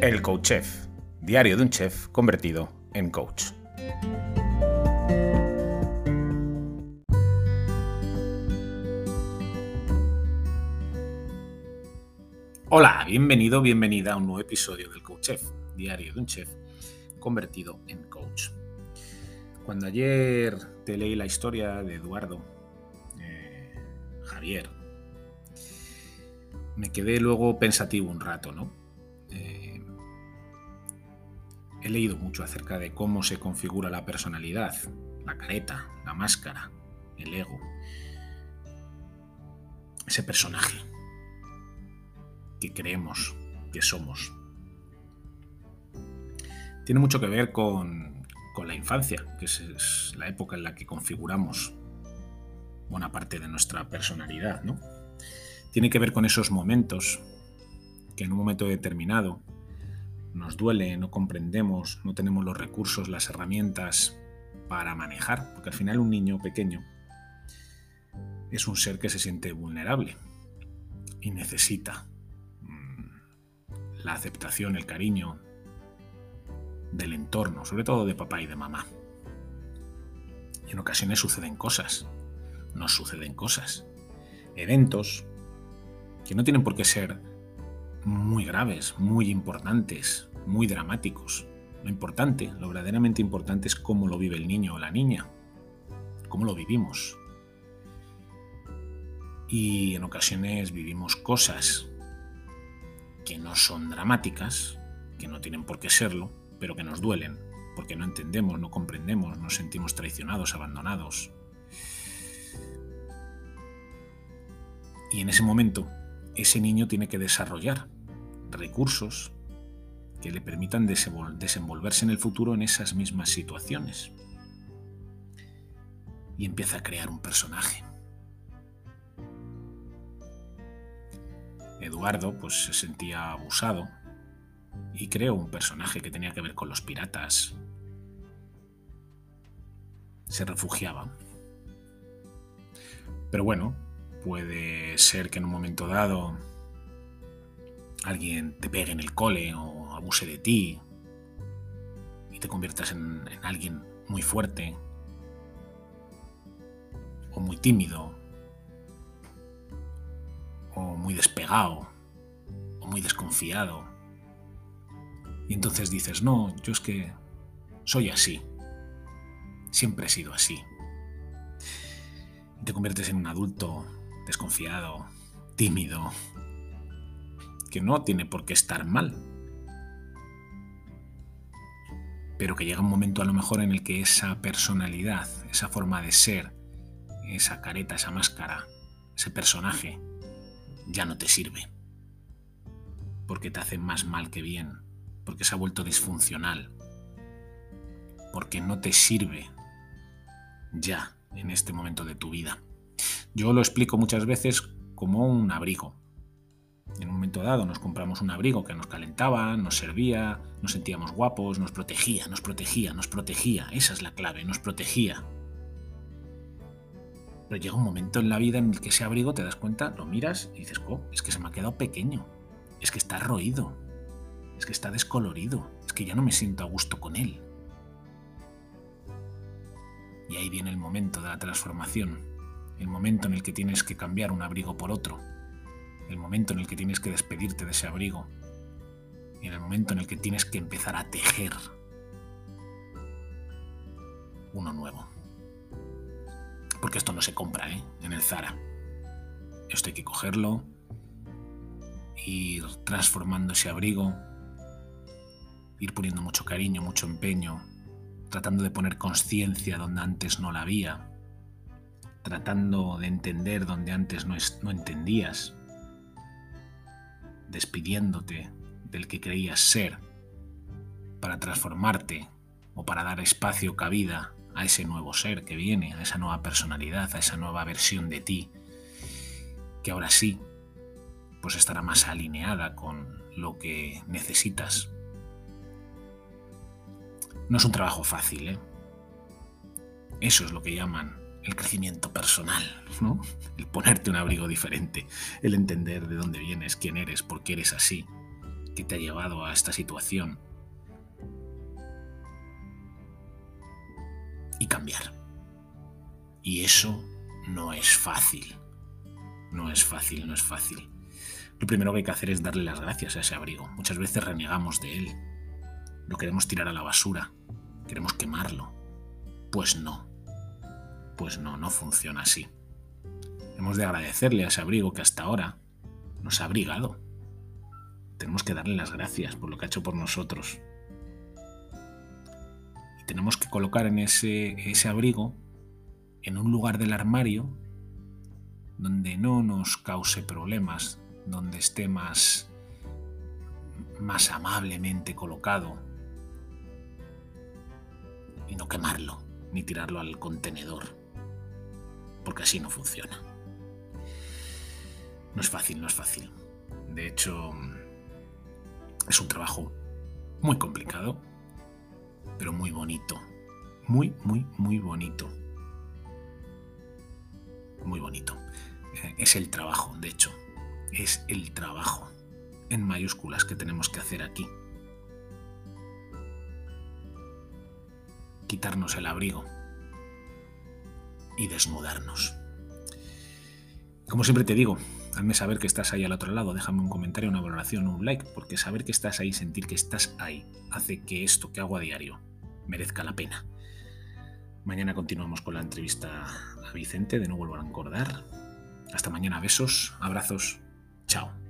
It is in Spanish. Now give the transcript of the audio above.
El Coach Chef, diario de un chef convertido en coach. Hola, bienvenido, bienvenida a un nuevo episodio del Coach Chef, diario de un chef convertido en coach. Cuando ayer te leí la historia de Eduardo, eh, Javier, me quedé luego pensativo un rato, ¿no? Eh, he leído mucho acerca de cómo se configura la personalidad, la careta, la máscara, el ego, ese personaje que creemos que somos. Tiene mucho que ver con, con la infancia, que es, la época en la que configuramos buena parte de nuestra personalidad, ¿no? tiene que ver con esos momentos que en un momento determinado nos duele, no comprendemos, no tenemos los recursos, las herramientas para manejar, porque al final un niño pequeño es un ser que se siente vulnerable y necesita mm, la aceptación, el cariño del entorno, sobre todo de papá y de mamá. Y en ocasiones suceden cosas, nos suceden cosas, eventos, que no tienen por qué ser muy graves, muy importantes, muy dramáticos. Lo importante, lo verdaderamente importante es cómo lo vive el niño o la niña, cómo lo vivimos. Y en ocasiones vivimos cosas que no son dramáticas, que no tienen por qué serlo, pero que nos duelen, porque no entendemos, no comprendemos, nos sentimos traicionados, abandonados. Y en ese momento ese niño tiene que desarrollar recursos que le permitan desenvolverse en el futuro en esas mismas situaciones. Y empieza a crear un personaje. Eduardo pues se sentía abusado y creó un personaje que tenía que ver con los piratas. Se refugiaba. Pero bueno, Puede ser que en un momento dado alguien te pegue en el cole o abuse de ti y te conviertas en, alguien muy fuerte o muy tímido o muy despegado o muy desconfiado. Y entonces dices, no, yo es que soy así. Siempre he sido así. Y te conviertes en un adulto desconfiado, tímido, no tiene por qué estar mal. Pero que llega un momento a lo mejor en el que esa personalidad, esa forma de ser, esa careta, esa máscara, ese personaje, ya no te sirve. Porque te hace más mal que bien, porque se ha vuelto disfuncional, porque no te sirve ya en este momento de tu vida. Yo lo explico muchas veces como un abrigo. Dado nos compramos un abrigo que nos calentaba, nos servía, nos sentíamos guapos, nos protegía, nos protegía, nos protegía. Esa es la clave, nos protegía. Pero llega un momento en la vida en el que ese abrigo te das cuenta, lo miras y dices, oh, es que se me ha quedado pequeño, es que está roído, es que está descolorido, es que ya no me siento a gusto con él. Y ahí viene el momento de la transformación, el momento en el que tienes que cambiar un abrigo por otro, el momento en el que tienes que despedirte de ese abrigo, en el momento en el que tienes que empezar a tejer uno nuevo. Porque esto no se compra ¿eh? en el Zara. Esto hay que cogerlo, ir transformando ese abrigo, ir poniendo mucho cariño, mucho empeño, tratando de poner conciencia donde antes no la había, tratando de entender donde antes no, no entendías, despidiéndote del que creías ser para transformarte o para dar espacio, cabida a ese nuevo ser que viene, a esa nueva personalidad, a esa nueva versión de ti, que ahora sí, pues estará más alineada con lo que necesitas. No es un trabajo fácil, ¿eh? Eso es lo que llaman el crecimiento personal, ¿no? El ponerte un abrigo diferente, el entender de dónde vienes, quién eres, por qué eres así, que te ha llevado a esta situación y cambiar. Y eso no es fácil. No es fácil, no es fácil. Lo primero que hay que hacer es darle las gracias a ese abrigo. Muchas veces renegamos de él. Lo queremos tirar a la basura. Queremos quemarlo. Pues no. Pues no, no funciona así. Hemos de agradecerle a ese abrigo que hasta ahora nos ha abrigado. Tenemos que darle las gracias por lo que ha hecho por nosotros. Y tenemos que colocar en ese, ese abrigo, en un lugar del armario, donde no nos cause problemas, donde esté más, más amablemente colocado y no quemarlo ni tirarlo al contenedor, porque así no funciona. No es fácil, no es fácil. De hecho, es un trabajo muy complicado, pero muy bonito. Muy, muy, muy bonito. Muy bonito. Eh, es el trabajo, de hecho. Es el trabajo en mayúsculas que tenemos que hacer aquí. Quitarnos el abrigo y desnudarnos. Como siempre te digo, hazme saber que estás ahí al otro lado, déjame un comentario, una valoración, un like, porque saber que estás ahí, sentir que estás ahí, hace que esto que hago a diario merezca la pena. Mañana continuamos con la entrevista a Vicente, de nuevo vuelvo a encordar. Hasta mañana, besos, abrazos, chao.